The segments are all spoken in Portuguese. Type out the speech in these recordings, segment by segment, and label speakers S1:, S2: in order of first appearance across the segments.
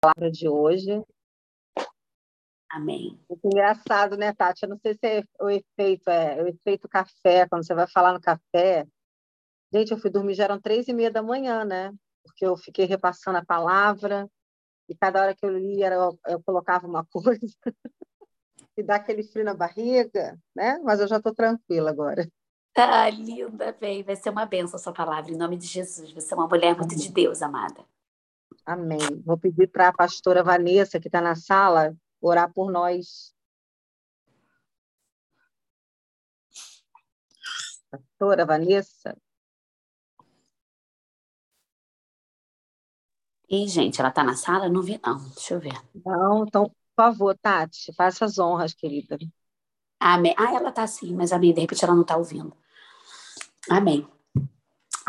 S1: palavra de hoje.
S2: Amém.
S1: Muito engraçado, né, Tati? Eu não sei se é o efeito, é o efeito café, quando você vai falar no café. Gente, eu fui dormir, já eram três e meia da manhã, né? Porque eu fiquei repassando a palavra, e cada hora que eu lia, eu, eu colocava uma coisa, e dá aquele frio na barriga, né? Mas eu já estou tranquila agora.
S2: Ah, linda, bem. Vai ser uma benção a sua palavra, em nome de Jesus. Você é uma mulher muito de Deus, amada.
S1: Amém. Vou pedir para a pastora Vanessa, que está na sala, orar por nós. Pastora Vanessa.
S2: Ih, gente, ela está na sala? Não vi, não. Deixa eu ver.
S1: Não, então, por favor, Tati, faça as honras, querida.
S2: Amém. Ah, ela está sim, mas amém. De repente ela não está ouvindo. Amém.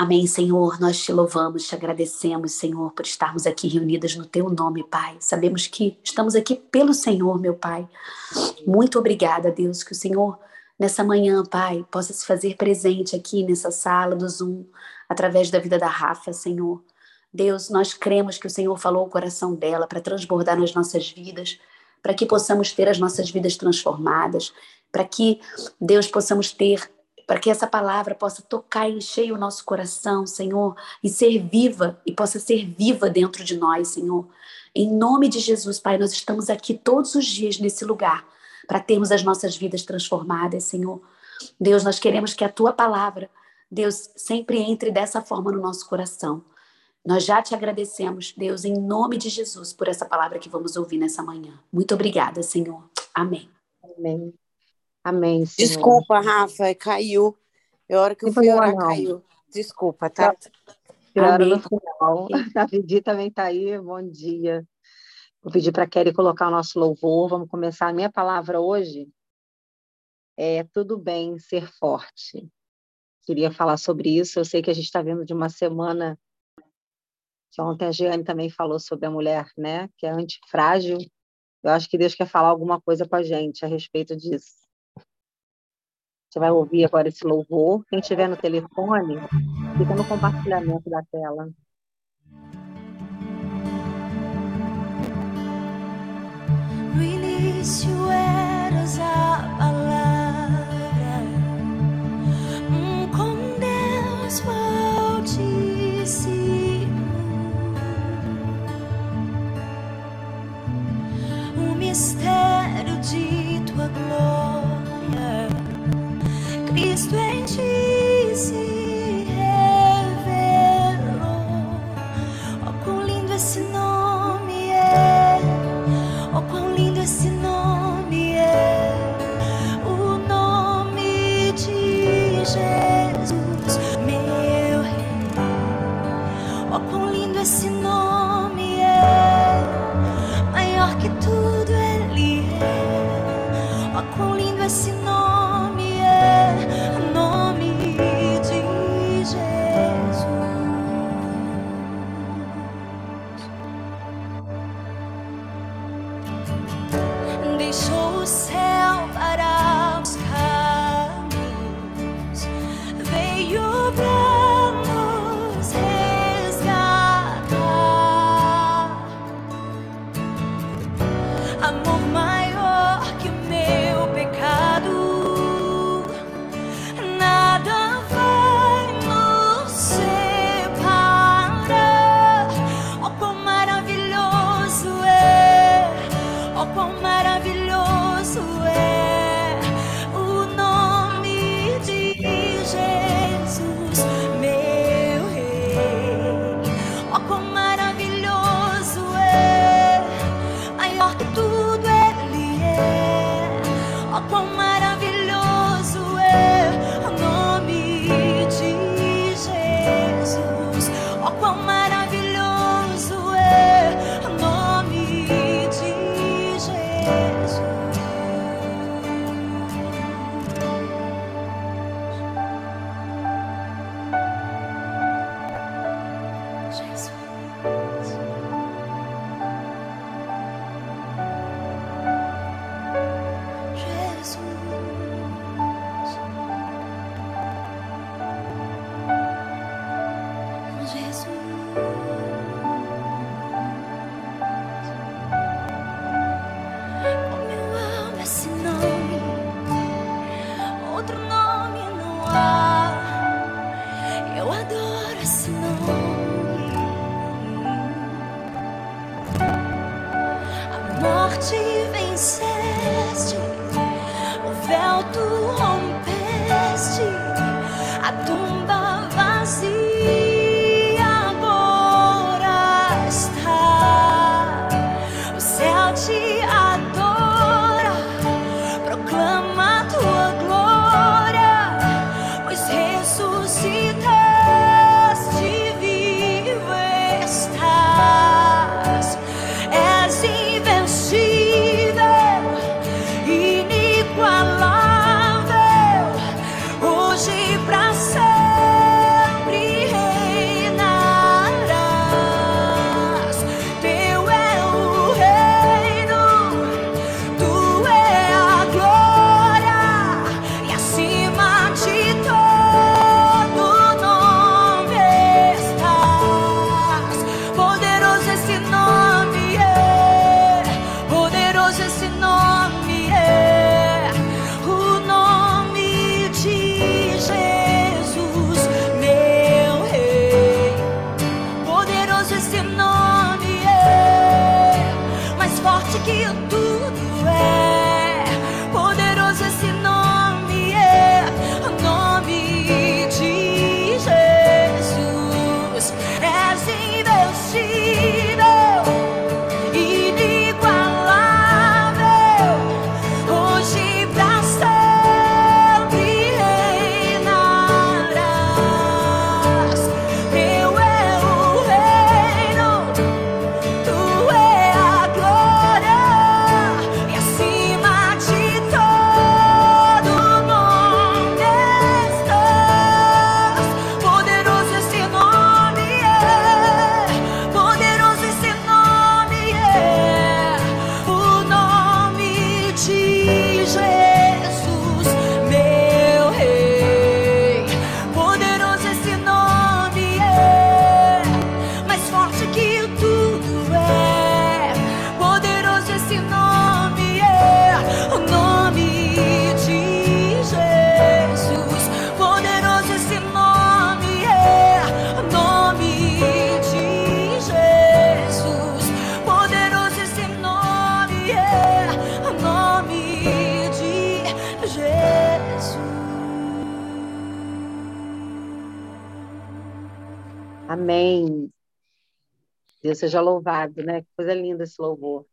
S2: Amém, Senhor. Nós te louvamos, te agradecemos, Senhor, por estarmos aqui reunidas no teu nome, Pai. Sabemos que estamos aqui pelo Senhor, meu Pai. Muito obrigada, Deus, que o Senhor, nessa manhã, Pai, possa se fazer presente aqui nessa sala do Zoom, através da vida da Rafa, Senhor. Deus, nós cremos que o Senhor falou o coração dela para transbordar nas nossas vidas, para que possamos ter as nossas vidas transformadas, para que, Deus, possamos ter para que essa palavra possa tocar e encher o nosso coração, Senhor, e ser viva, e possa ser viva dentro de nós, Senhor. Em nome de Jesus, Pai, nós estamos aqui todos os dias nesse lugar para termos as nossas vidas transformadas, Senhor. Deus, nós queremos que a tua palavra, Deus, sempre entre dessa forma no nosso coração. Nós já te agradecemos, Deus, em nome de Jesus, por essa palavra que vamos ouvir nessa manhã. Muito obrigada, Senhor. Amém.
S1: Amém. Amém,
S3: Senhor. Desculpa, Rafa, caiu. É hora que eu fui orar, não. caiu. Desculpa, tá?
S1: Pior no final. A Vidi também está aí, bom dia. Vou pedir para a Kelly colocar o nosso louvor. Vamos começar. A minha palavra hoje é tudo bem ser forte. Queria falar sobre isso. Eu sei que a gente está vindo de uma semana que ontem a Jeane também falou sobre a mulher, né, que é antifrágil. Eu acho que Deus quer falar alguma coisa com a gente a respeito disso. Você vai ouvir agora esse louvor. Quem estiver no telefone, fica no compartilhamento da tela.
S4: Ti Israel.
S1: Seja louvado, né? Que coisa linda esse louvor.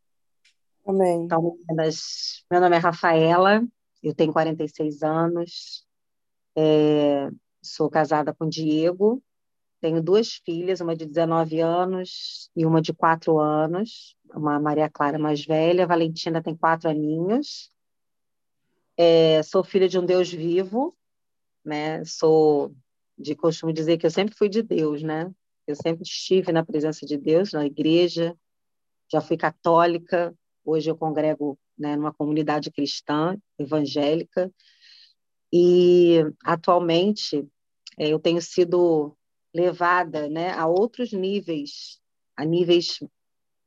S3: Amém.
S1: Então, meninas, meu nome é Rafaela, eu tenho 46 anos, é, sou casada com Diego, tenho duas filhas, uma de 19 anos e uma de 4 anos, uma Maria Clara mais velha, a Valentina tem 4 aninhos. É, sou filha de um Deus vivo, né? Sou de costume dizer que eu sempre fui de Deus, né? Eu sempre estive na presença de Deus, na igreja, já fui católica, hoje eu congrego né, numa comunidade cristã, evangélica, e atualmente é, eu tenho sido levada né, a outros níveis, a níveis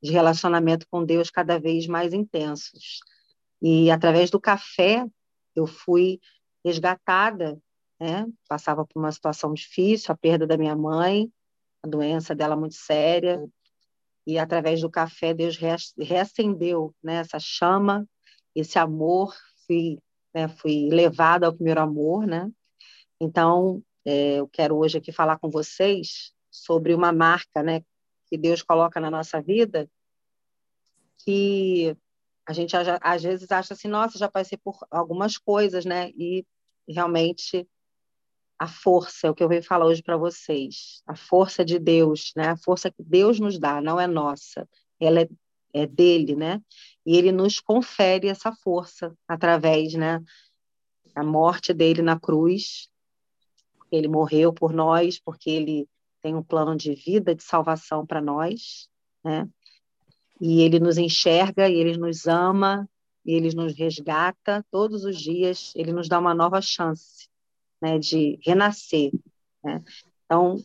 S1: de relacionamento com Deus cada vez mais intensos. E através do café eu fui resgatada, né? passava por uma situação difícil, a perda da minha mãe, a doença dela muito séria, e através do café Deus reacendeu né, essa chama, esse amor, fui, né, fui levada ao primeiro amor, né? Então, é, eu quero hoje aqui falar com vocês sobre uma marca, né, que Deus coloca na nossa vida, que a gente às vezes acha assim, nossa, já passei por algumas coisas, né? E realmente a força, é o que eu venho falar hoje para vocês, a força de Deus, né? A força que Deus nos dá, não é nossa, ela é, é dele, né? E ele nos confere essa força através, né, da morte dele na cruz. Ele morreu por nós, porque ele tem um plano de vida, de salvação para nós, né? E ele nos enxerga, e ele nos ama, e ele nos resgata todos os dias, ele nos dá uma nova chance né, de renascer. Né? Então,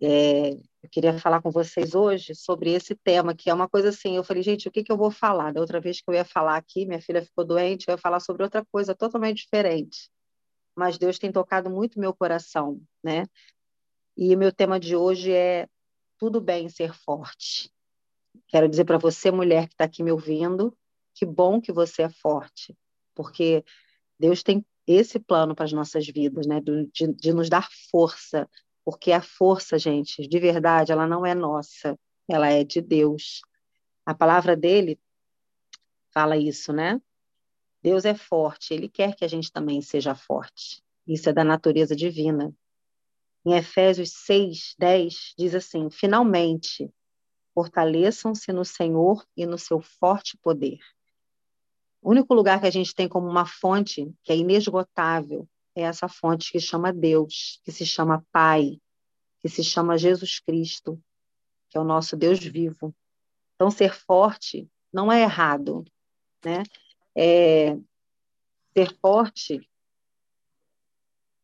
S1: é, eu queria falar com vocês hoje sobre esse tema, que é uma coisa assim, eu falei, gente, o que, que eu vou falar? Da outra vez que eu ia falar aqui, minha filha ficou doente, eu ia falar sobre outra coisa totalmente diferente. Mas Deus tem tocado muito meu coração, né? E o meu tema de hoje é tudo bem ser forte. quero dizer para você, mulher que está aqui me ouvindo, que bom que você é forte, porque Deus tem esse plano para as nossas vidas, né? De, de, nos dar força, porque a força, gente, de verdade, ela não é nossa, ela é de Deus. A palavra dele fala isso, né? Deus é forte, ele quer que a gente também seja forte. Isso é da natureza divina. Em Efésios 6, 10, diz assim: Finalmente, fortaleçam-se no Senhor e no seu forte poder. O único lugar que a gente tem como uma fonte que é inesgotável é essa fonte que chama Deus, que se chama Pai, que se chama Jesus Cristo, que é o nosso Deus vivo. Então, ser forte não é errado, né? É, ser forte,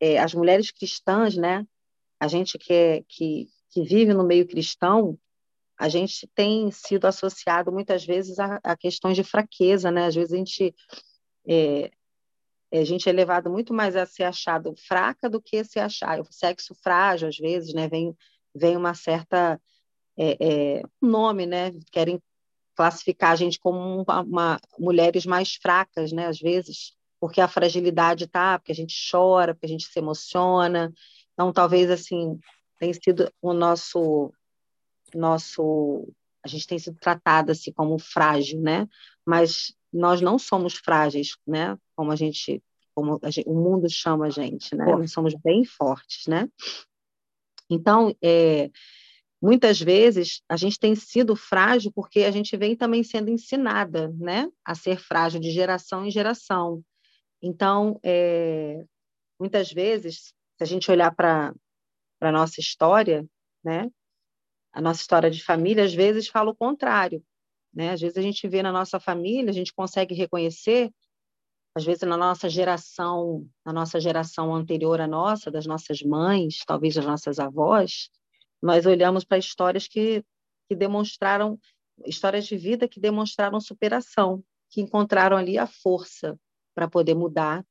S1: é, as mulheres cristãs, né? A gente que, é, que, que vive no meio cristão, a gente tem sido associado muitas vezes a, a questões de fraqueza, né? Às vezes a gente é, a gente é levado muito mais a ser achado fraca do que a ser achado o sexo frágil às vezes, né? Vem vem uma certa é, é, nome, né? Querem classificar a gente como uma, uma, mulheres mais fracas, né? Às vezes, porque a fragilidade tá, porque a gente chora, porque a gente se emociona. Então, talvez assim tem sido o nosso nosso a gente tem sido tratada assim como frágil, né? Mas nós não somos frágeis, né? Como a gente, como a gente, o mundo chama a gente, né? Nós somos bem fortes, né? Então, é, muitas vezes a gente tem sido frágil porque a gente vem também sendo ensinada, né? A ser frágil de geração em geração. Então, é, muitas vezes, se a gente olhar para a nossa história, né? A nossa história de família, às vezes fala o contrário. Né? Às vezes a gente vê na nossa família, a gente consegue reconhecer, às vezes na nossa geração, na nossa geração anterior à nossa, das nossas mães, talvez das nossas avós, nós olhamos para histórias que, que demonstraram, histórias de vida que demonstraram superação, que encontraram ali a força para poder mudar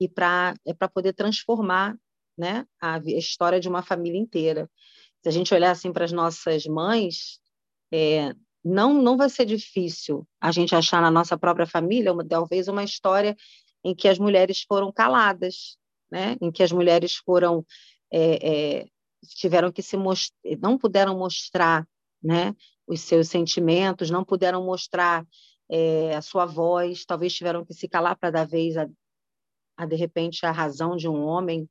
S1: e para é poder transformar né, a história de uma família inteira se a gente olhar assim para as nossas mães, é, não não vai ser difícil a gente achar na nossa própria família uma, talvez uma história em que as mulheres foram caladas, né? Em que as mulheres foram é, é, tiveram que se não puderam mostrar, né? Os seus sentimentos, não puderam mostrar é, a sua voz, talvez tiveram que se calar para dar vez a, a de repente a razão de um homem,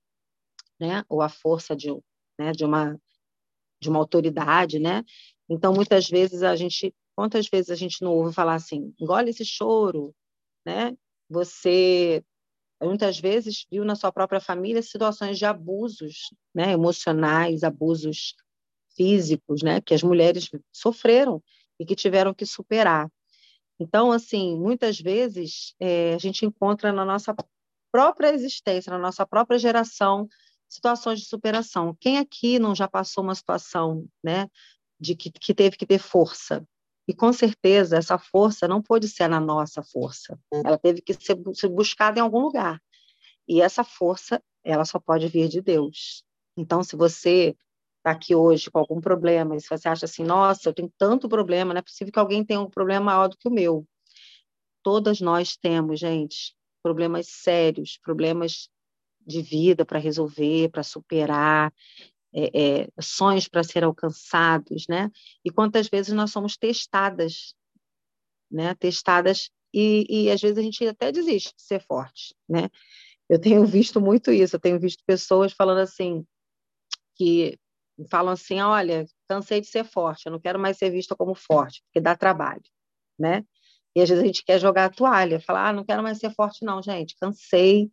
S1: né? Ou a força de, né? de uma de uma autoridade, né? Então, muitas vezes a gente, quantas vezes a gente não ouve falar assim, engole esse choro, né? Você muitas vezes viu na sua própria família situações de abusos, né, emocionais, abusos físicos, né, que as mulheres sofreram e que tiveram que superar. Então, assim, muitas vezes é, a gente encontra na nossa própria existência, na nossa própria geração, situações de superação. Quem aqui não já passou uma situação, né, de que, que teve que ter força? E com certeza essa força não pode ser na nossa força. Ela teve que ser, ser buscada em algum lugar. E essa força, ela só pode vir de Deus. Então, se você está aqui hoje com algum problema, e se você acha assim, nossa, eu tenho tanto problema, não é possível que alguém tenha um problema maior do que o meu. Todas nós temos, gente, problemas sérios, problemas de vida para resolver, para superar, é, é, sonhos para ser alcançados, né? E quantas vezes nós somos testadas, né? Testadas e, e às vezes a gente até desiste de ser forte, né? Eu tenho visto muito isso, eu tenho visto pessoas falando assim, que falam assim, olha, cansei de ser forte, eu não quero mais ser vista como forte, porque dá trabalho, né? E às vezes a gente quer jogar a toalha, falar, ah, não quero mais ser forte não, gente, cansei,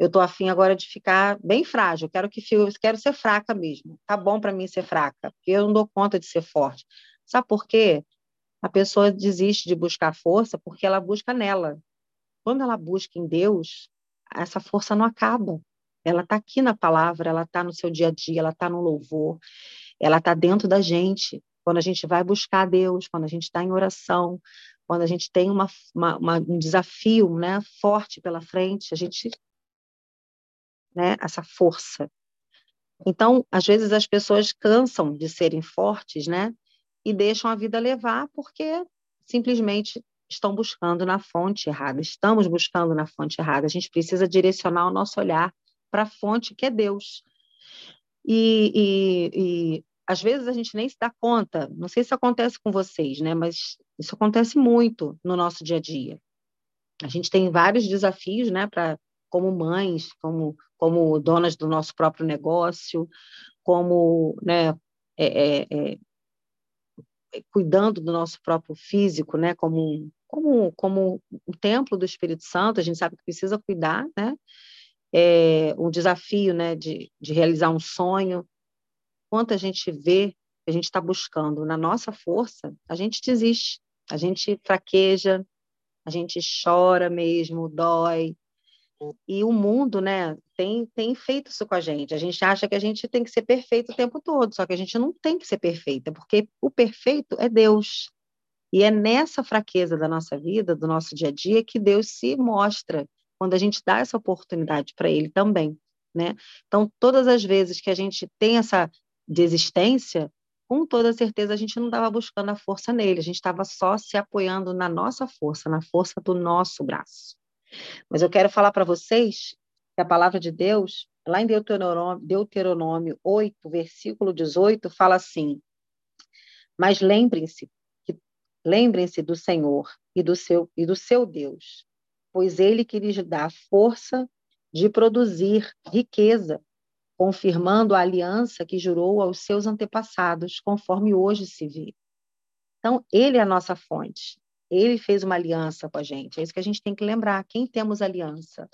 S1: eu estou afim agora de ficar bem frágil, quero que quero ser fraca mesmo. Tá bom para mim ser fraca, porque eu não dou conta de ser forte. Sabe por quê? A pessoa desiste de buscar força porque ela busca nela. Quando ela busca em Deus, essa força não acaba. Ela está aqui na palavra, ela está no seu dia a dia, ela está no louvor, ela está dentro da gente. Quando a gente vai buscar Deus, quando a gente está em oração, quando a gente tem uma, uma, uma, um desafio né, forte pela frente, a gente né, essa força. Então, às vezes as pessoas cansam de serem fortes, né? e deixam a vida levar porque simplesmente estão buscando na fonte errada, estamos buscando na fonte errada. A gente precisa direcionar o nosso olhar para a fonte que é Deus. E, e, e, às vezes a gente nem se dá conta, não sei se acontece com vocês, né? mas isso acontece muito no nosso dia a dia. A gente tem vários desafios, né, para como mães, como como donas do nosso próprio negócio, como né, é, é, é, cuidando do nosso próprio físico, né, como como como o templo do Espírito Santo, a gente sabe que precisa cuidar, né? É um desafio, né, de, de realizar um sonho. Quanto a gente vê, a gente está buscando na nossa força, a gente desiste, a gente fraqueja, a gente chora mesmo, dói, e o mundo, né, tem, tem feito isso com a gente. A gente acha que a gente tem que ser perfeito o tempo todo, só que a gente não tem que ser perfeita, porque o perfeito é Deus. E é nessa fraqueza da nossa vida, do nosso dia a dia, que Deus se mostra, quando a gente dá essa oportunidade para Ele também. Né? Então, todas as vezes que a gente tem essa desistência, com toda certeza a gente não estava buscando a força nele, a gente estava só se apoiando na nossa força, na força do nosso braço. Mas eu quero falar para vocês que a palavra de Deus, lá em Deuteronômio, Deuteronômio 8, versículo 18, fala assim: Mas lembrem-se, lembrem-se do Senhor e do seu e do seu Deus, pois ele que lhes dá força de produzir riqueza, confirmando a aliança que jurou aos seus antepassados, conforme hoje se vê. Então, ele é a nossa fonte. Ele fez uma aliança com a gente. É isso que a gente tem que lembrar. Quem temos aliança?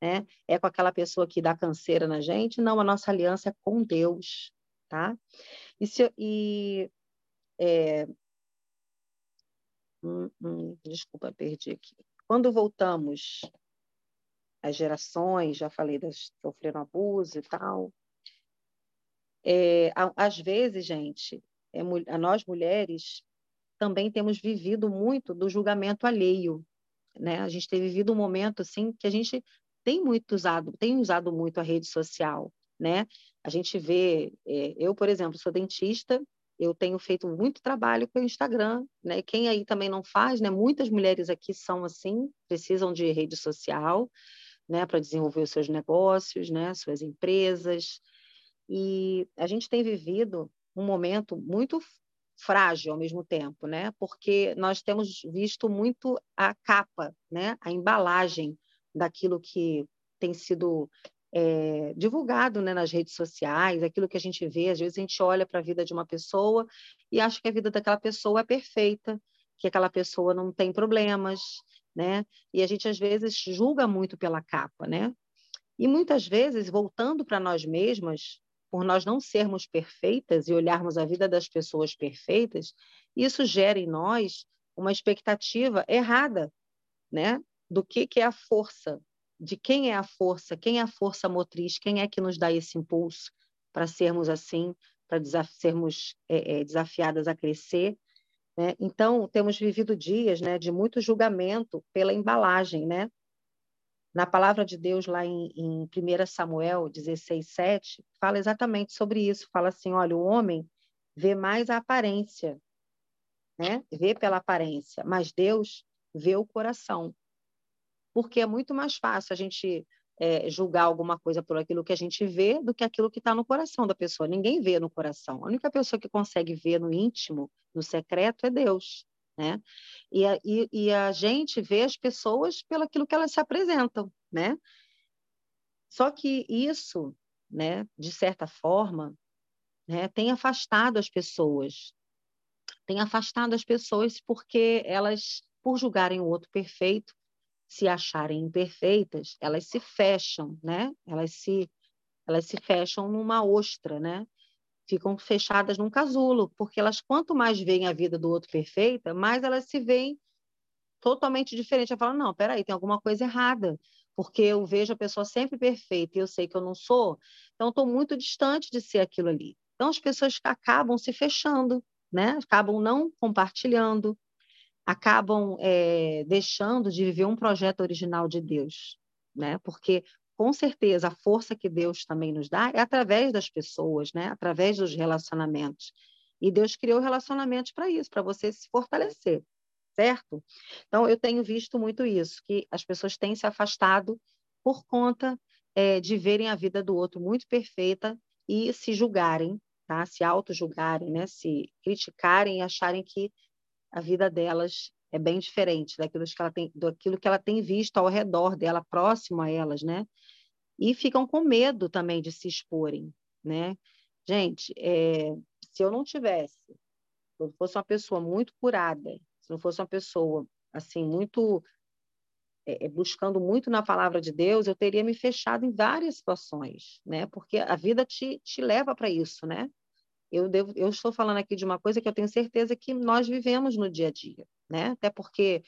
S1: Né? É com aquela pessoa que dá canseira na gente? Não, a nossa aliança é com Deus, tá? E, se, e é... hum, hum, desculpa, perdi aqui. Quando voltamos às gerações, já falei das sofreram abuso e tal, é, às vezes, gente, é, nós mulheres também temos vivido muito do julgamento alheio, né? A gente tem vivido um momento assim que a gente tem muito usado, tem usado muito a rede social, né? A gente vê, é, eu por exemplo sou dentista, eu tenho feito muito trabalho com o Instagram, né? Quem aí também não faz, né? Muitas mulheres aqui são assim, precisam de rede social, né? Para desenvolver os seus negócios, né? Suas empresas. E a gente tem vivido um momento muito frágil ao mesmo tempo, né? Porque nós temos visto muito a capa, né? A embalagem daquilo que tem sido é, divulgado né, nas redes sociais, aquilo que a gente vê, às vezes a gente olha para a vida de uma pessoa e acha que a vida daquela pessoa é perfeita, que aquela pessoa não tem problemas, né? E a gente às vezes julga muito pela capa, né? E muitas vezes, voltando para nós mesmas, por nós não sermos perfeitas e olharmos a vida das pessoas perfeitas, isso gera em nós uma expectativa errada, né? Do que, que é a força, de quem é a força, quem é a força motriz, quem é que nos dá esse impulso para sermos assim, para desaf sermos é, é, desafiadas a crescer. Né? Então, temos vivido dias né, de muito julgamento pela embalagem, né? Na palavra de Deus, lá em, em 1 Samuel 16, 7, fala exatamente sobre isso. Fala assim: olha, o homem vê mais a aparência, né? vê pela aparência, mas Deus vê o coração. Porque é muito mais fácil a gente é, julgar alguma coisa por aquilo que a gente vê do que aquilo que está no coração da pessoa. Ninguém vê no coração. A única pessoa que consegue ver no íntimo, no secreto, é Deus né? E a, e, e a gente vê as pessoas pelo aquilo que elas se apresentam, né? Só que isso, né, de certa forma, né, tem afastado as pessoas, tem afastado as pessoas porque elas, por julgarem o outro perfeito, se acharem imperfeitas, elas se fecham, né? Elas se elas se fecham numa ostra, né? Ficam fechadas num casulo, porque elas, quanto mais veem a vida do outro perfeita, mais elas se veem totalmente diferente. Elas falam, não, peraí, tem alguma coisa errada, porque eu vejo a pessoa sempre perfeita e eu sei que eu não sou, então estou muito distante de ser aquilo ali. Então as pessoas acabam se fechando, né? acabam não compartilhando, acabam é, deixando de viver um projeto original de Deus, né? porque com certeza, a força que Deus também nos dá é através das pessoas, né? através dos relacionamentos. E Deus criou relacionamentos para isso, para você se fortalecer, certo? Então, eu tenho visto muito isso, que as pessoas têm se afastado por conta é, de verem a vida do outro muito perfeita e se julgarem, tá? se auto-julgarem, né? se criticarem e acharem que a vida delas é bem diferente daquilo que ela tem, daquilo que ela tem visto ao redor dela, próximo a elas, né? E ficam com medo também de se exporem, né? Gente, é, se eu não tivesse, se eu fosse uma pessoa muito curada, se não fosse uma pessoa assim muito é, é, buscando muito na palavra de Deus, eu teria me fechado em várias situações, né? Porque a vida te, te leva para isso, né? Eu, devo, eu estou falando aqui de uma coisa que eu tenho certeza que nós vivemos no dia a dia, né? Até porque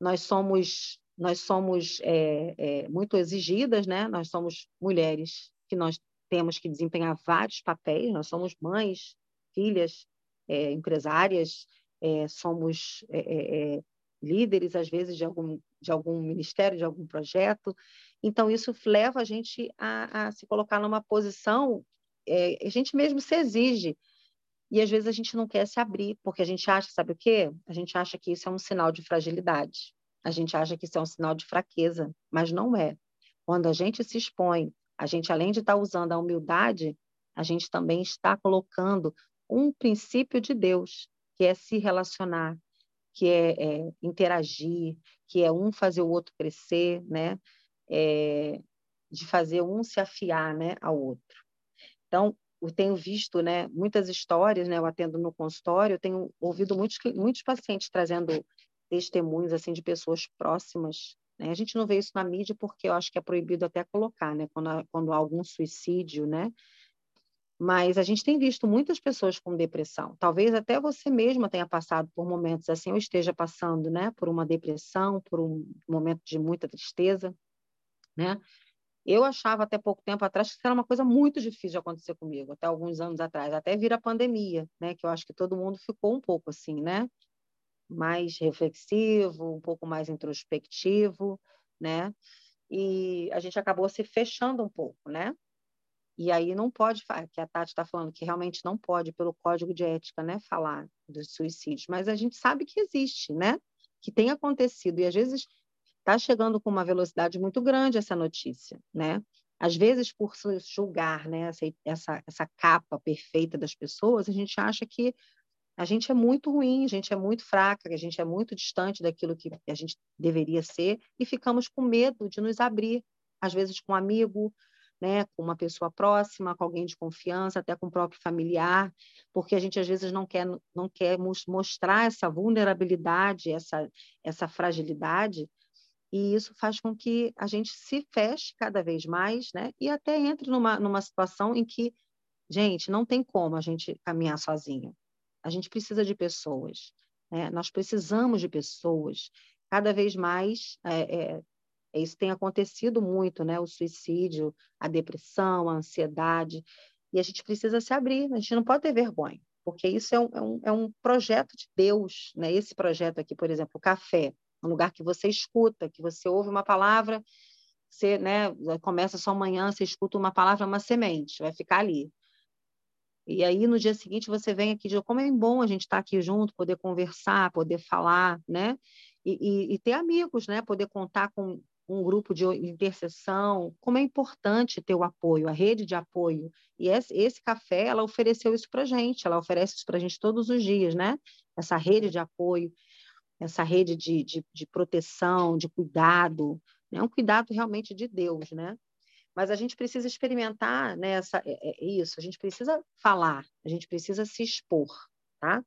S1: nós somos nós somos é, é, muito exigidas, né? Nós somos mulheres que nós temos que desempenhar vários papéis. Nós somos mães, filhas, é, empresárias, é, somos é, é, líderes às vezes de algum de algum ministério, de algum projeto. Então isso leva a gente a, a se colocar numa posição a gente mesmo se exige e às vezes a gente não quer se abrir, porque a gente acha, sabe o quê? A gente acha que isso é um sinal de fragilidade. A gente acha que isso é um sinal de fraqueza, mas não é. Quando a gente se expõe, a gente, além de estar usando a humildade, a gente também está colocando um princípio de Deus, que é se relacionar, que é, é interagir, que é um fazer o outro crescer, né? É, de fazer um se afiar né, ao outro. Então, eu tenho visto né, muitas histórias, né, eu atendo no consultório, eu tenho ouvido muitos, muitos pacientes trazendo testemunhos assim de pessoas próximas. Né? A gente não vê isso na mídia porque eu acho que é proibido até colocar, né, quando há, quando há algum suicídio, né? Mas a gente tem visto muitas pessoas com depressão. Talvez até você mesma tenha passado por momentos assim, ou esteja passando, né, por uma depressão, por um momento de muita tristeza, né? Eu achava até pouco tempo atrás que isso era uma coisa muito difícil de acontecer comigo, até alguns anos atrás, até vir a pandemia, né? Que eu acho que todo mundo ficou um pouco assim, né? Mais reflexivo, um pouco mais introspectivo, né? E a gente acabou se fechando um pouco, né? E aí não pode, que a Tati está falando que realmente não pode, pelo código de ética, né, falar dos suicídios, mas a gente sabe que existe, né? Que tem acontecido, e às vezes está chegando com uma velocidade muito grande essa notícia, né? Às vezes, por julgar né, essa, essa, essa capa perfeita das pessoas, a gente acha que a gente é muito ruim, a gente é muito fraca, a gente é muito distante daquilo que a gente deveria ser e ficamos com medo de nos abrir, às vezes com um amigo, né, com uma pessoa próxima, com alguém de confiança, até com o próprio familiar, porque a gente às vezes não quer não quer mostrar essa vulnerabilidade, essa essa fragilidade e isso faz com que a gente se feche cada vez mais, né? E até entre numa, numa situação em que, gente, não tem como a gente caminhar sozinho. A gente precisa de pessoas, né? Nós precisamos de pessoas. Cada vez mais, é, é, isso tem acontecido muito, né? O suicídio, a depressão, a ansiedade. E a gente precisa se abrir, a gente não pode ter vergonha, porque isso é um, é um, é um projeto de Deus, né? Esse projeto aqui, por exemplo, o café um lugar que você escuta, que você ouve uma palavra, você né, começa sua manhã, você escuta uma palavra, uma semente, vai ficar ali. E aí, no dia seguinte, você vem aqui de como é bom a gente estar tá aqui junto, poder conversar, poder falar, né? E, e, e ter amigos, né? Poder contar com um grupo de intercessão, como é importante ter o apoio, a rede de apoio. E esse, esse café, ela ofereceu isso para gente, ela oferece isso para gente todos os dias, né? Essa rede de apoio essa rede de, de, de proteção, de cuidado, né? um cuidado realmente de Deus, né? Mas a gente precisa experimentar né, essa, é, é isso, a gente precisa falar, a gente precisa se expor, tá?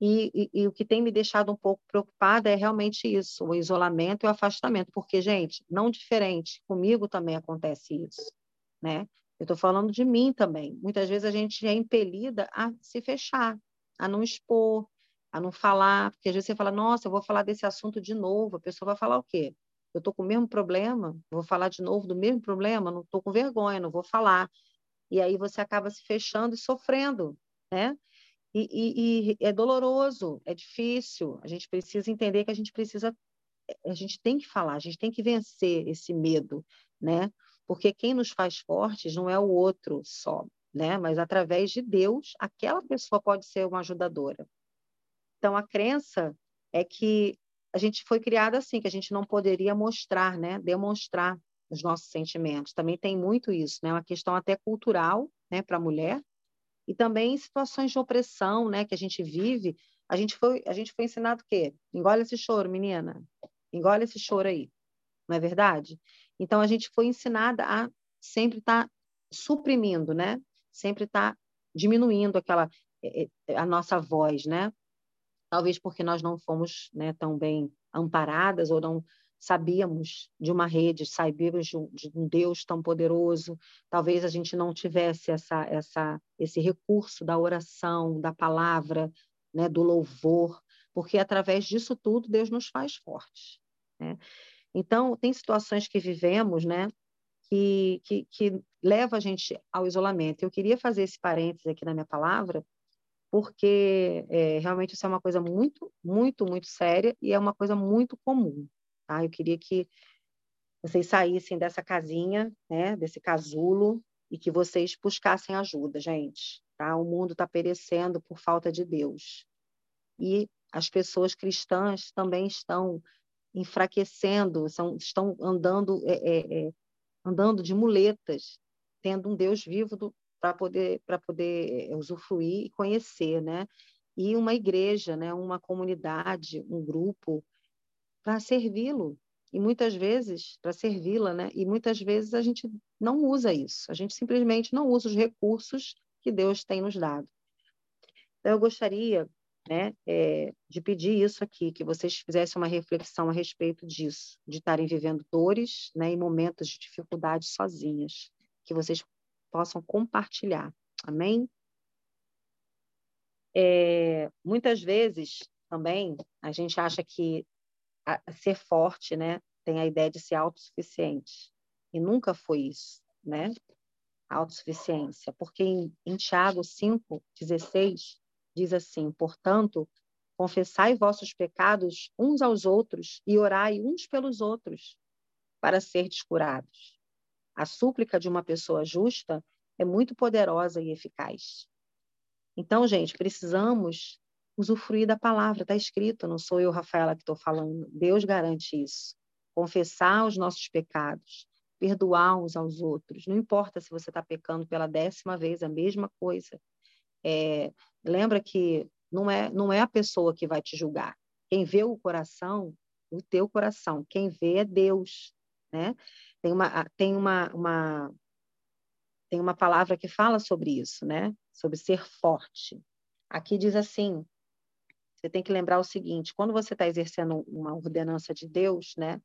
S1: E, e, e, o que tem me deixado um pouco preocupada é realmente isso, o isolamento e o afastamento, porque, gente, não diferente, comigo também acontece isso, né? Eu estou falando de mim também. Muitas vezes a gente é impelida a se fechar, a não expor, a não falar, porque às vezes você fala, nossa, eu vou falar desse assunto de novo, a pessoa vai falar o quê? Eu estou com o mesmo problema, vou falar de novo do mesmo problema, não estou com vergonha, não vou falar. E aí você acaba se fechando e sofrendo, né? E, e, e, é doloroso, é difícil. A gente precisa entender que a gente precisa, a gente tem que falar, a gente tem que vencer esse medo, né? Porque quem nos faz fortes não é o outro só, né? Mas através de Deus, aquela pessoa pode ser uma ajudadora. Então, a crença é que a gente foi criada assim, que a gente não poderia mostrar, né? Demonstrar os nossos sentimentos. Também tem muito isso, né? Uma questão até cultural, né, para a mulher. E também em situações de opressão, né, que a gente vive, a gente foi, a gente foi ensinado o quê? Engole esse choro, menina. Engole esse choro aí. Não é verdade? Então a gente foi ensinada a sempre estar tá suprimindo, né? Sempre estar tá diminuindo aquela é, é, a nossa voz, né? Talvez porque nós não fomos né, tão bem amparadas ou não sabíamos de uma rede, sabíamos de um, de Deus tão poderoso, talvez a gente não tivesse essa, essa, esse recurso da oração, da palavra, né, do louvor, porque através disso tudo Deus nos faz fortes. Né? Então, tem situações que vivemos né, que, que, que leva a gente ao isolamento. Eu queria fazer esse parênteses aqui na minha palavra, porque é, realmente isso é uma coisa muito, muito, muito séria e é uma coisa muito comum. Tá? Eu queria que vocês saíssem dessa casinha, né, desse casulo, e que vocês buscassem ajuda, gente. Tá? O mundo está perecendo por falta de Deus. E as pessoas cristãs também estão enfraquecendo, são, estão andando, é, é, andando de muletas, tendo um Deus vivo do, para poder, para poder eh, usufruir e conhecer, né? E uma igreja, né? uma comunidade, um grupo, para servi-lo. E muitas vezes, para servi-la, né? E muitas vezes a gente não usa isso, a gente simplesmente não usa os recursos que Deus tem nos dado. Então, eu gostaria né, é, de pedir isso aqui, que vocês fizessem uma reflexão a respeito disso, de estarem vivendo dores né, e momentos de dificuldade sozinhas, que vocês possam compartilhar. Amém? É, muitas vezes também a gente acha que a, ser forte, né, tem a ideia de ser autossuficiente. E nunca foi isso, né? Autossuficiência. Porque em, em Tiago 5,16 diz assim: portanto, confessai vossos pecados uns aos outros e orai uns pelos outros para ser curados. A súplica de uma pessoa justa é muito poderosa e eficaz. Então, gente, precisamos usufruir da palavra, está escrito, não sou eu, Rafaela, que estou falando. Deus garante isso. Confessar os nossos pecados, perdoar uns aos outros. Não importa se você está pecando pela décima vez, a mesma coisa. É, lembra que não é, não é a pessoa que vai te julgar. Quem vê o coração, o teu coração, quem vê é Deus, né? Tem uma, tem uma, uma, tem uma palavra que fala sobre isso, né? Sobre ser forte. Aqui diz assim: você tem que lembrar o seguinte: quando você está exercendo uma ordenança de Deus, né?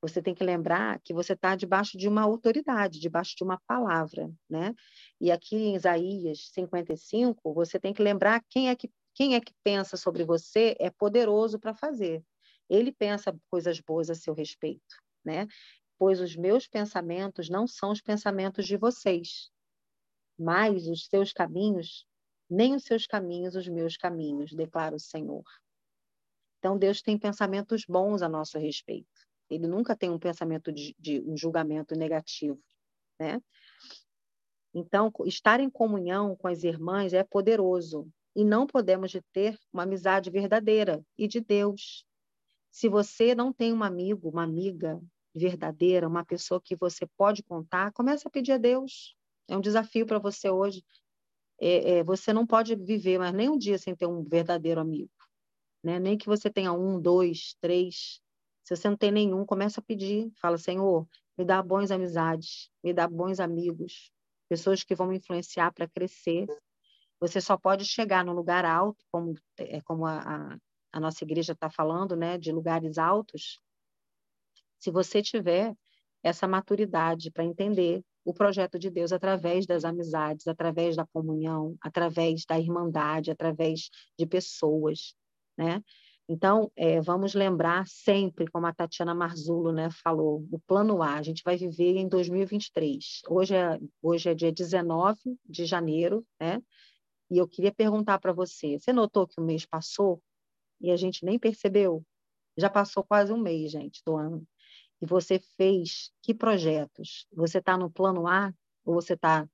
S1: Você tem que lembrar que você está debaixo de uma autoridade, debaixo de uma palavra, né? E aqui em Isaías 55, você tem que lembrar quem é que quem é que pensa sobre você é poderoso para fazer. Ele pensa coisas boas a seu respeito, né? Pois os meus pensamentos não são os pensamentos de vocês, mas os seus caminhos, nem os seus caminhos, os meus caminhos, declara o Senhor. Então, Deus tem pensamentos bons a nosso respeito. Ele nunca tem um pensamento de, de um julgamento negativo, né? Então, estar em comunhão com as irmãs é poderoso e não podemos de ter uma amizade verdadeira e de Deus. Se você não tem um amigo, uma amiga verdadeira, uma pessoa que você pode contar, começa a pedir a Deus. É um desafio para você hoje. É, é, você não pode viver mais nem um dia sem ter um verdadeiro amigo. Né? Nem que você tenha um, dois, três. Se você não tem nenhum, começa a pedir. Fala, Senhor, me dá bons amizades, me dá bons amigos, pessoas que vão me influenciar para crescer. Você só pode chegar num lugar alto, como, é, como a, a, a nossa igreja está falando, né, de lugares altos, se você tiver essa maturidade para entender o projeto de Deus através das amizades, através da comunhão, através da irmandade, através de pessoas, né? Então, é, vamos lembrar sempre, como a Tatiana Marzulo né, falou, o plano A, a gente vai viver em 2023. Hoje é, hoje é dia 19 de janeiro, né? E eu queria perguntar para você, você notou que o mês passou e a gente nem percebeu? Já passou quase um mês, gente, do ano e você fez que projetos? Você está no plano A ou você está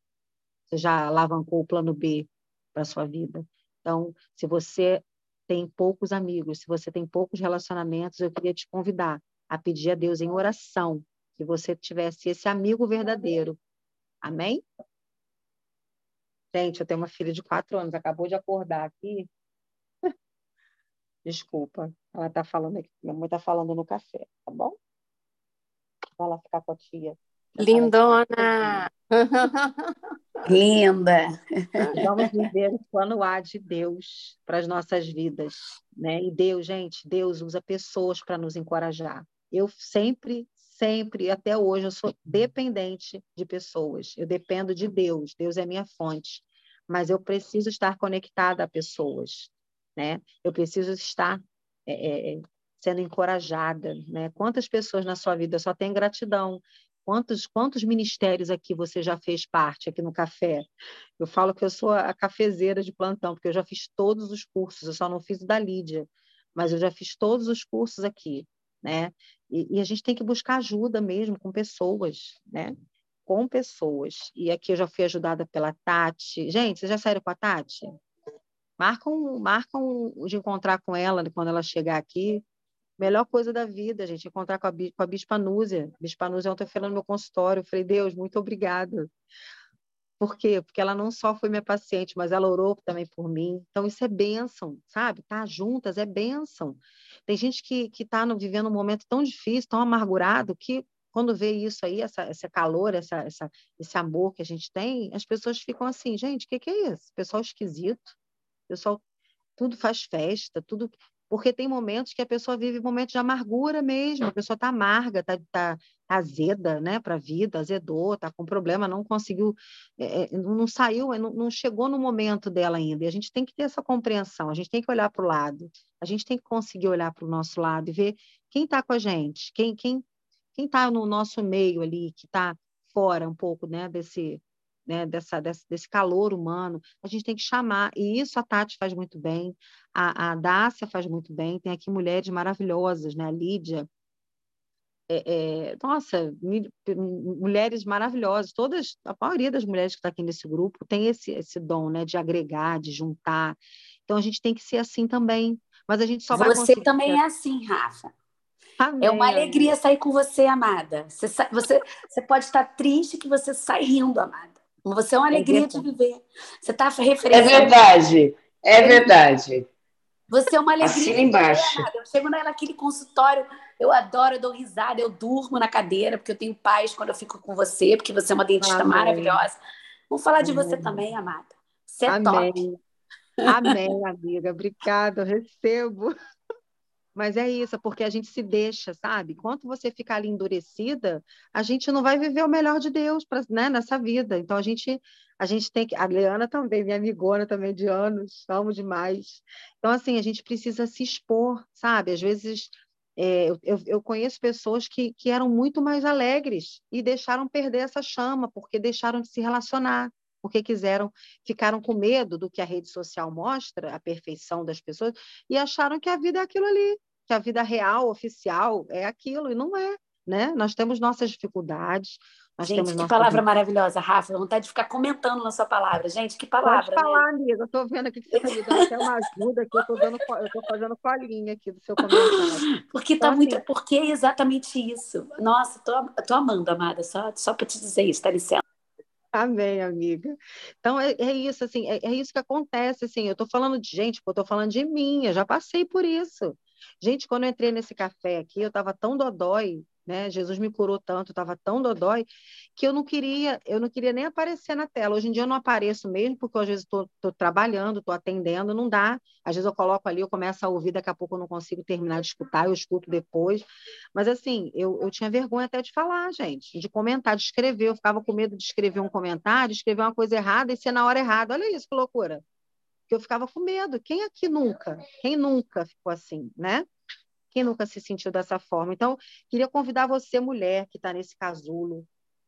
S1: você já alavancou o plano B para sua vida. Então, se você tem poucos amigos, se você tem poucos relacionamentos, eu queria te convidar a pedir a Deus em oração que você tivesse esse amigo verdadeiro. Amém? Gente, eu tenho uma filha de quatro anos, acabou de acordar aqui. Desculpa, ela está falando aqui, minha mãe está falando no café, tá bom? Vai lá ficar com a tia.
S3: Lindona!
S2: Linda!
S1: Vamos viver o plano A de Deus para as nossas vidas, né? E Deus, gente, Deus usa pessoas para nos encorajar. Eu sempre, sempre, até hoje, eu sou dependente de pessoas. Eu dependo de Deus. Deus é minha fonte. Mas eu preciso estar conectada a pessoas, né? Eu preciso estar é, é, sendo encorajada, né? Quantas pessoas na sua vida só têm gratidão? Quantos, quantos ministérios aqui você já fez parte aqui no café? Eu falo que eu sou a cafezeira de plantão, porque eu já fiz todos os cursos, eu só não fiz o da Lídia, mas eu já fiz todos os cursos aqui, né? E, e a gente tem que buscar ajuda mesmo com pessoas, né? Com pessoas. E aqui eu já fui ajudada pela Tati. Gente, vocês já saíram com a Tati? Marcam, marcam de encontrar com ela quando ela chegar aqui. Melhor coisa da vida, gente, encontrar com a, com a Bispa Núzia. Bispa Núzia ontem foi no meu consultório. Eu falei, Deus, muito obrigada. Por quê? Porque ela não só foi minha paciente, mas ela orou também por mim. Então, isso é bênção, sabe? Tá juntas é bênção. Tem gente que está vivendo um momento tão difícil, tão amargurado, que quando vê isso aí, essa, esse calor, essa, essa, esse amor que a gente tem, as pessoas ficam assim, gente, o que, que é isso? Pessoal esquisito, pessoal tudo faz festa, tudo porque tem momentos que a pessoa vive momentos de amargura mesmo, a pessoa está amarga, está tá, tá azeda né, para a vida, azedou, está com problema, não conseguiu, é, é não saiu, não, não, chegou no momento dela ainda. E a gente tem que ter essa compreensão, a gente tem que olhar para o lado, a gente tem que conseguir olhar para o nosso lado e ver quem está com a gente, quem quem quem está no nosso meio ali, que está fora um pouco né, desse, né, dessa, desse, desse, calor humano, a gente tem que chamar, e isso a Tati faz muito bem, a, a Dácia faz muito bem, tem aqui mulheres maravilhosas, né, a Lídia, é, é, nossa, mulheres maravilhosas, todas, a maioria das mulheres que está aqui nesse grupo tem esse, esse dom, né, de agregar, de juntar, então a gente tem que ser assim também, mas a gente só
S2: você
S1: vai
S2: Você também é assim, Rafa. Amém, é uma alegria sair com você, amada. Você, você, você pode estar triste que você sai rindo, amada. Você é uma é alegria de viver. Você está referenciando.
S3: É verdade. É verdade.
S2: Você é uma alegria.
S3: Assina embaixo.
S2: Eu chego naquele consultório, eu adoro, eu dou risada, eu durmo na cadeira, porque eu tenho paz quando eu fico com você, porque você é uma dentista Amém. maravilhosa. Vamos falar de você também, amada. Você é
S1: Amém.
S2: top.
S1: Amém, amiga. Obrigada, eu recebo. Mas é isso, porque a gente se deixa, sabe? Enquanto você ficar ali endurecida, a gente não vai viver o melhor de Deus pra, né, nessa vida. Então a gente a gente tem que. A Leana também, minha amigona também de anos, amo demais. Então, assim, a gente precisa se expor, sabe? Às vezes é, eu, eu, conheço pessoas que, que eram muito mais alegres e deixaram perder essa chama, porque deixaram de se relacionar porque quiseram, ficaram com medo do que a rede social mostra, a perfeição das pessoas, e acharam que a vida é aquilo ali que a vida real, oficial, é aquilo, e não é. Né? Nós temos nossas dificuldades. Nós
S2: gente,
S1: temos
S2: que palavra maravilhosa, Rafa. Vontade de ficar comentando na sua palavra. Gente, que palavra.
S1: Pode falar, né? amiga. Eu estou vendo aqui que você está me dando até uma ajuda aqui. Eu estou fazendo colinha aqui do seu comentário.
S2: Porque tá então, muito. Assim... Porque é exatamente isso. Nossa, tô, tô amando, amada. Só, só para te dizer isso, tá licença.
S1: Amém, amiga. Então é, é isso, assim, é, é, isso que acontece, assim. Eu estou falando de gente, eu estou falando de mim. Eu já passei por isso. Gente, quando eu entrei nesse café aqui, eu estava tão dodói, né? Jesus me curou tanto, estava tão dodói que eu não queria, eu não queria nem aparecer na tela. Hoje em dia eu não apareço mesmo, porque às vezes estou trabalhando, estou atendendo, não dá. Às vezes eu coloco ali, eu começo a ouvir, daqui a pouco eu não consigo terminar de escutar, eu escuto depois. Mas assim, eu, eu tinha vergonha até de falar, gente, de comentar, de escrever. Eu ficava com medo de escrever um comentário, escrever uma coisa errada e ser na hora errada. Olha isso, que loucura eu ficava com medo. Quem aqui nunca? Quem nunca ficou assim, né? Quem nunca se sentiu dessa forma? Então, queria convidar você, mulher, que está nesse casulo,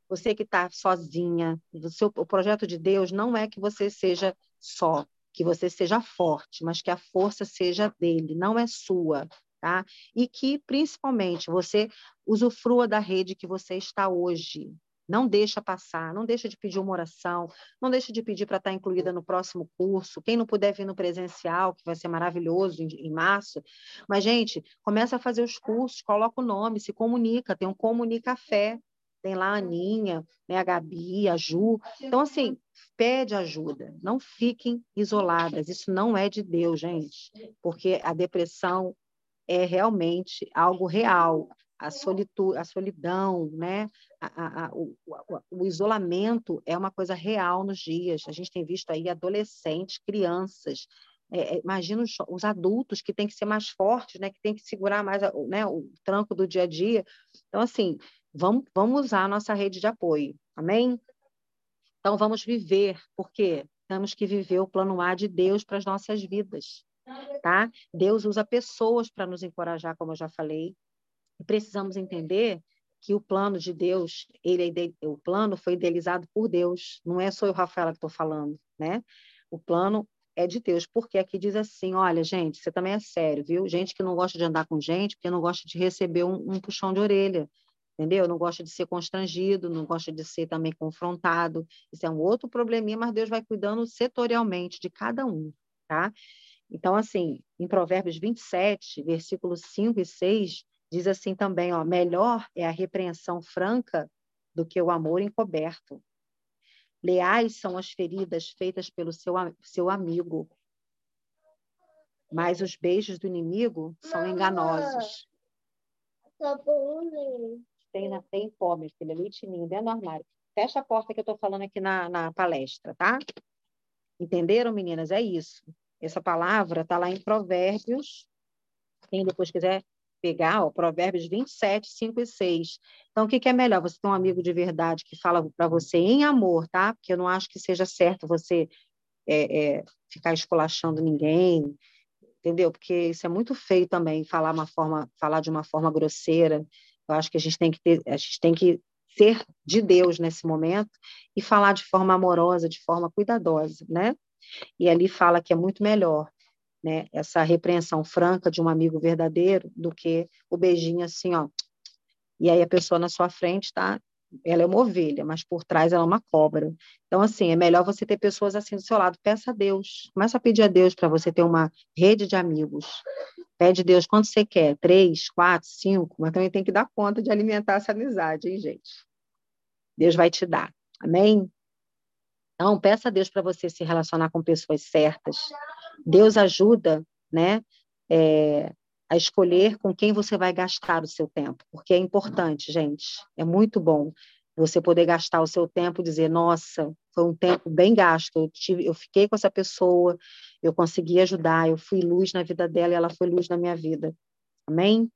S1: você que está sozinha. O, seu, o projeto de Deus não é que você seja só, que você seja forte, mas que a força seja dele, não é sua. Tá? E que, principalmente, você usufrua da rede que você está hoje. Não deixa passar, não deixa de pedir uma oração, não deixa de pedir para estar incluída no próximo curso. Quem não puder vir no presencial, que vai ser maravilhoso em, em março. Mas, gente, começa a fazer os cursos, coloca o nome, se comunica, tem um Comunica Fé, tem lá a Aninha, né, a Gabi, a Ju. Então, assim, pede ajuda, não fiquem isoladas. Isso não é de Deus, gente, porque a depressão é realmente algo real a, solitu, a solidão, né? A, a, o, o, isolamento é uma coisa real nos dias. A gente tem visto aí adolescentes, crianças, é, é imagina os, os, adultos que têm que ser mais fortes, né? Que têm que segurar mais né? o tranco do dia a dia. Então, assim, vamos, vamos usar a nossa rede de apoio, amém? Então, vamos viver, porque temos que viver o plano A de Deus para as nossas vidas, tá? Deus usa pessoas para nos encorajar, como eu já falei, precisamos entender que o plano de Deus, ele é o plano foi idealizado por Deus, não é só eu, Rafaela, que estou falando, né? O plano é de Deus, porque aqui diz assim, olha, gente, você também é sério, viu? Gente que não gosta de andar com gente, porque não gosta de receber um, um puxão de orelha, entendeu? Não gosta de ser constrangido, não gosta de ser também confrontado. Isso é um outro probleminha, mas Deus vai cuidando setorialmente de cada um, tá? Então, assim, em Provérbios 27, versículos 5 e 6, Diz assim também, ó, melhor é a repreensão franca do que o amor encoberto. Leais são as feridas feitas pelo seu, seu amigo, mas os beijos do inimigo são enganosos. Tá tem, tem minha filha, leitinho dentro do armário. Fecha a porta que eu estou falando aqui na, na palestra, tá? Entenderam, meninas? É isso. Essa palavra está lá em Provérbios. Quem depois quiser pegar, ó, Provérbios 27, 5 e 6. Então, o que, que é melhor? Você ter um amigo de verdade que fala para você em amor, tá? Porque eu não acho que seja certo você é, é, ficar esculachando ninguém, entendeu? Porque isso é muito feio também, falar, uma forma, falar de uma forma grosseira. Eu acho que a gente tem que ter, a gente tem que ser de Deus nesse momento e falar de forma amorosa, de forma cuidadosa, né? E ali fala que é muito melhor né, essa repreensão franca de um amigo verdadeiro do que o beijinho assim, ó. E aí a pessoa na sua frente tá, ela é uma ovelha, mas por trás ela é uma cobra. Então assim, é melhor você ter pessoas assim do seu lado. Peça a Deus, começa a pedir a Deus para você ter uma rede de amigos. Pede a Deus quanto você quer, três, quatro, cinco, mas também tem que dar conta de alimentar essa amizade, hein, gente? Deus vai te dar. Amém? Então, peça a Deus para você se relacionar com pessoas certas, Deus ajuda, né, é, a escolher com quem você vai gastar o seu tempo, porque é importante, gente. É muito bom você poder gastar o seu tempo e dizer, nossa, foi um tempo bem gasto, eu, tive, eu fiquei com essa pessoa, eu consegui ajudar, eu fui luz na vida dela e ela foi luz na minha vida. Amém?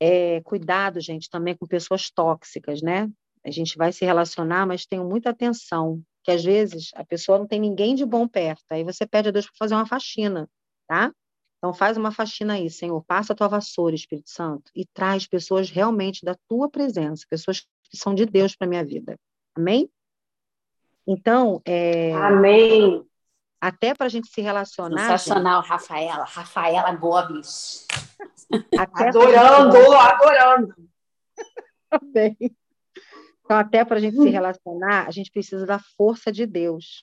S1: É, cuidado, gente, também com pessoas tóxicas, né? A gente vai se relacionar, mas tenham muita atenção, que às vezes a pessoa não tem ninguém de bom perto. Aí você pede a Deus para fazer uma faxina, tá? Então faz uma faxina aí, Senhor, passa a tua vassoura, Espírito Santo, e traz pessoas realmente da tua presença, pessoas que são de Deus para minha vida. Amém? Então, é...
S3: Amém.
S1: Até para a gente se relacionar.
S2: Sensacional, gente... Rafaela. Rafaela Gomes.
S3: adorando, adorando.
S1: Amém. Então, até para a gente se hum. relacionar, a gente precisa da força de Deus.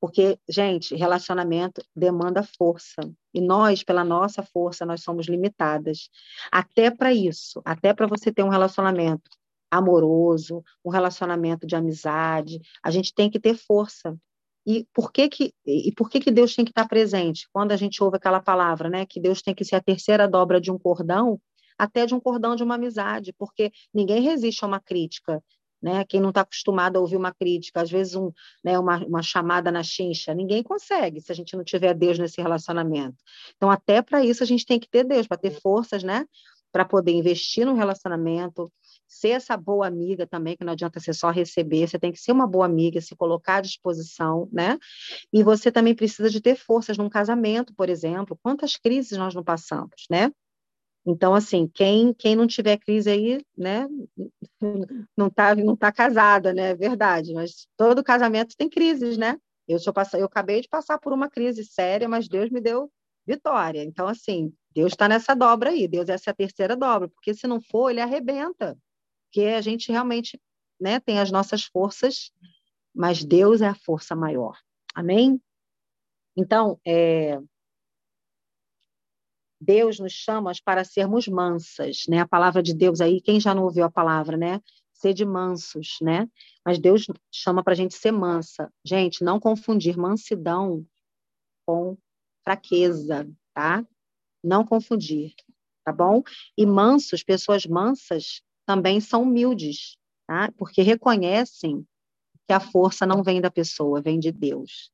S1: Porque, gente, relacionamento demanda força. E nós, pela nossa força, nós somos limitadas. Até para isso, até para você ter um relacionamento amoroso, um relacionamento de amizade, a gente tem que ter força. E por que que, e por que, que Deus tem que estar presente? Quando a gente ouve aquela palavra, né, que Deus tem que ser a terceira dobra de um cordão, até de um cordão de uma amizade, porque ninguém resiste a uma crítica, né? Quem não está acostumado a ouvir uma crítica, às vezes um, né, uma, uma chamada na chincha, ninguém consegue se a gente não tiver Deus nesse relacionamento. Então, até para isso a gente tem que ter Deus, para ter forças, né? Para poder investir no relacionamento, ser essa boa amiga também, que não adianta ser só receber, você tem que ser uma boa amiga, se colocar à disposição, né? E você também precisa de ter forças num casamento, por exemplo. Quantas crises nós não passamos, né? Então, assim, quem, quem não tiver crise aí, né, não está não tá casada, né, é verdade, mas todo casamento tem crises, né? Eu, sou, eu acabei de passar por uma crise séria, mas Deus me deu vitória. Então, assim, Deus está nessa dobra aí, Deus é essa terceira dobra, porque se não for, ele arrebenta, porque a gente realmente né, tem as nossas forças, mas Deus é a força maior. Amém? Então, é, Deus nos chama para sermos mansas, né? A palavra de Deus aí, quem já não ouviu a palavra, né? Ser de mansos, né? Mas Deus chama para a gente ser mansa. Gente, não confundir mansidão com fraqueza, tá? Não confundir, tá bom? E mansos, pessoas mansas, também são humildes, tá? Porque reconhecem que a força não vem da pessoa, vem de Deus.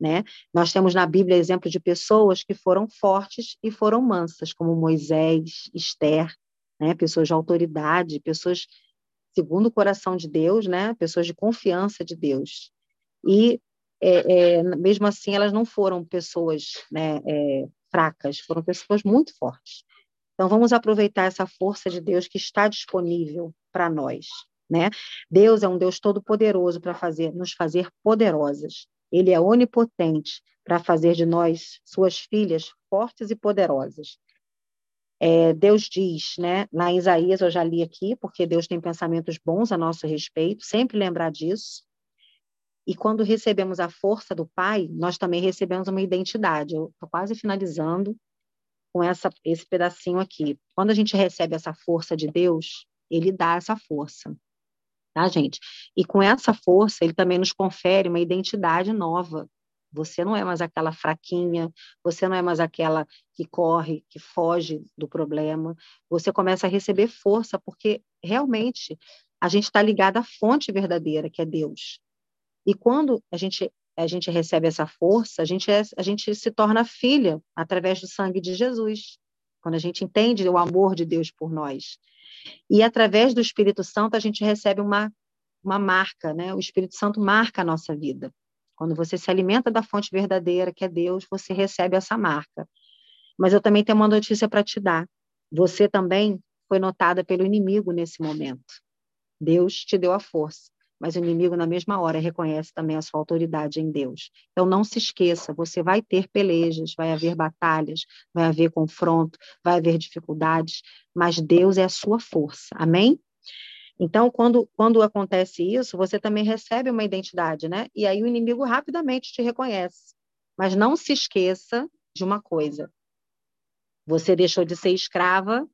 S1: Né? Nós temos na Bíblia exemplo de pessoas que foram fortes e foram mansas, como Moisés, Esther, né? pessoas de autoridade, pessoas segundo o coração de Deus, né? pessoas de confiança de Deus. E, é, é, mesmo assim, elas não foram pessoas né, é, fracas, foram pessoas muito fortes. Então, vamos aproveitar essa força de Deus que está disponível para nós. Né? Deus é um Deus todo-poderoso para fazer, nos fazer poderosas. Ele é onipotente para fazer de nós, suas filhas, fortes e poderosas. É, Deus diz, né, em Isaías, eu já li aqui, porque Deus tem pensamentos bons a nosso respeito, sempre lembrar disso. E quando recebemos a força do Pai, nós também recebemos uma identidade. Eu estou quase finalizando com essa, esse pedacinho aqui. Quando a gente recebe essa força de Deus, ele dá essa força tá, gente? E com essa força, ele também nos confere uma identidade nova. Você não é mais aquela fraquinha, você não é mais aquela que corre, que foge do problema. Você começa a receber força, porque realmente a gente está ligado à fonte verdadeira, que é Deus. E quando a gente a gente recebe essa força, a gente, é, a gente se torna filha através do sangue de Jesus. Quando a gente entende o amor de Deus por nós. E através do Espírito Santo a gente recebe uma, uma marca, né? O Espírito Santo marca a nossa vida. Quando você se alimenta da fonte verdadeira, que é Deus, você recebe essa marca. Mas eu também tenho uma notícia para te dar. Você também foi notada pelo inimigo nesse momento. Deus te deu a força mas o inimigo, na mesma hora, reconhece também a sua autoridade em Deus. Então, não se esqueça: você vai ter pelejas, vai haver batalhas, vai haver confronto, vai haver dificuldades, mas Deus é a sua força. Amém? Então, quando, quando acontece isso, você também recebe uma identidade, né? E aí o inimigo rapidamente te reconhece. Mas não se esqueça de uma coisa: você deixou de ser escrava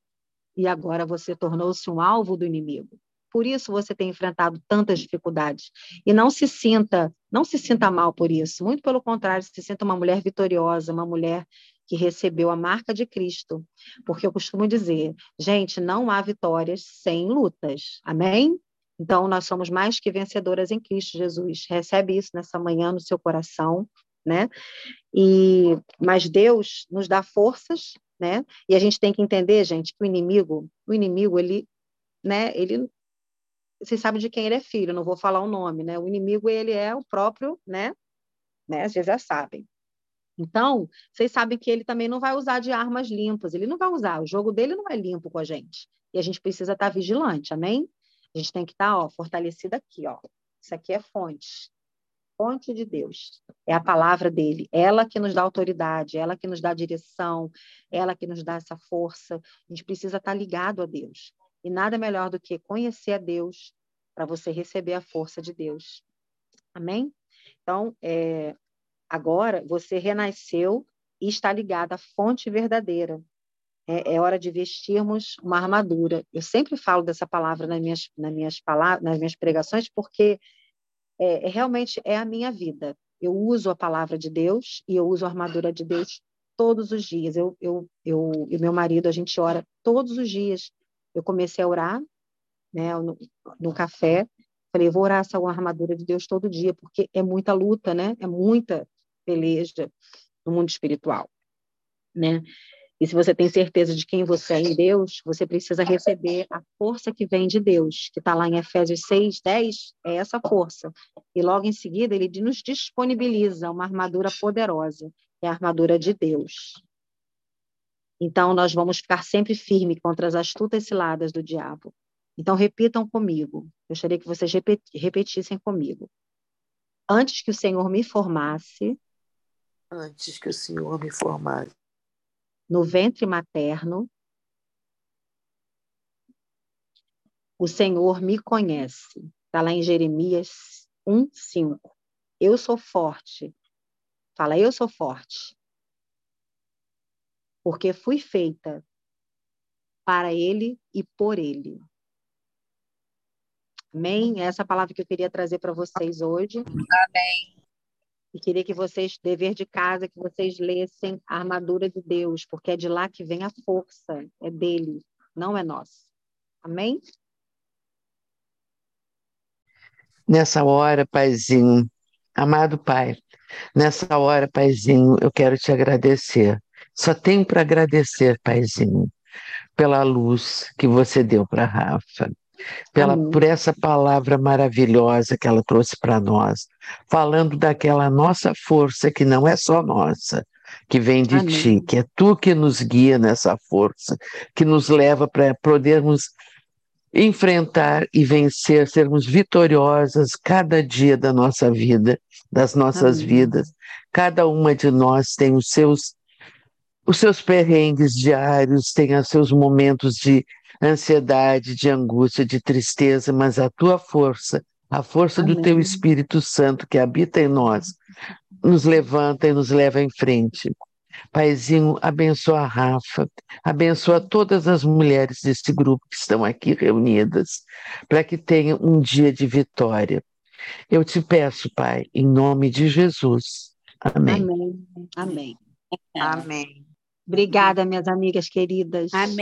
S1: e agora você tornou-se um alvo do inimigo por isso você tem enfrentado tantas dificuldades. E não se sinta, não se sinta mal por isso. Muito pelo contrário, se sinta uma mulher vitoriosa, uma mulher que recebeu a marca de Cristo. Porque eu costumo dizer, gente, não há vitórias sem lutas. Amém? Então, nós somos mais que vencedoras em Cristo Jesus. Recebe isso nessa manhã no seu coração, né? E mas Deus nos dá forças, né? E a gente tem que entender, gente, que o inimigo, o inimigo ele, né, ele vocês sabem de quem ele é filho, não vou falar o nome, né? O inimigo, ele é o próprio, né? né? Vezes já sabem. Então, vocês sabem que ele também não vai usar de armas limpas, ele não vai usar, o jogo dele não é limpo com a gente. E a gente precisa estar vigilante, amém? A gente tem que estar, ó, fortalecida aqui, ó. Isso aqui é fonte. Fonte de Deus. É a palavra dele. Ela que nos dá autoridade, ela que nos dá direção, ela que nos dá essa força. A gente precisa estar ligado a Deus. E nada melhor do que conhecer a Deus para você receber a força de Deus. Amém? Então, é, agora você renasceu e está ligado à fonte verdadeira. É, é, hora de vestirmos uma armadura. Eu sempre falo dessa palavra nas minhas, nas minhas, palavras, nas minhas pregações, porque é, é, realmente é a minha vida. Eu uso a palavra de Deus e eu uso a armadura de Deus todos os dias. Eu, eu, eu e meu marido, a gente ora todos os dias eu comecei a orar, né, no, no café, falei, vou orar essa armadura de Deus todo dia, porque é muita luta, né? É muita peleja no mundo espiritual, né? E se você tem certeza de quem você é em Deus, você precisa receber a força que vem de Deus, que está lá em Efésios 6, 10, é essa força. E logo em seguida, ele nos disponibiliza uma armadura poderosa, é a armadura de Deus. Então, nós vamos ficar sempre firme contra as astutas ciladas do diabo. Então, repitam comigo. Gostaria que vocês repetissem comigo. Antes que o Senhor me formasse.
S3: Antes que o Senhor me formasse.
S1: No ventre materno. O Senhor me conhece. Está lá em Jeremias 1, 5. Eu sou forte. Fala, eu sou forte. Porque fui feita para Ele e por Ele. Amém? Essa é a palavra que eu queria trazer para vocês hoje.
S3: Amém.
S1: E queria que vocês, dever de casa, que vocês lessem a armadura de Deus, porque é de lá que vem a força, é dele, não é nossa. Amém?
S5: Nessa hora, Paizinho, amado Pai, nessa hora, Paizinho, eu quero te agradecer. Só tenho para agradecer, Paizinho, pela luz que você deu para Rafa, pela, por essa palavra maravilhosa que ela trouxe para nós, falando daquela nossa força que não é só nossa, que vem de Amém. ti, que é tu que nos guia nessa força, que nos leva para podermos enfrentar e vencer, sermos vitoriosas cada dia da nossa vida, das nossas Amém. vidas. Cada uma de nós tem os seus os seus perrengues diários, tem os seus momentos de ansiedade, de angústia, de tristeza, mas a tua força, a força Amém. do teu Espírito Santo que habita em nós, nos levanta e nos leva em frente. Paizinho, abençoa a Rafa, abençoa todas as mulheres desse grupo que estão aqui reunidas, para que tenham um dia de vitória. Eu te peço, Pai, em nome de Jesus. Amém.
S1: Amém. Amém. Amém. Obrigada, minhas amigas queridas.
S2: Amém.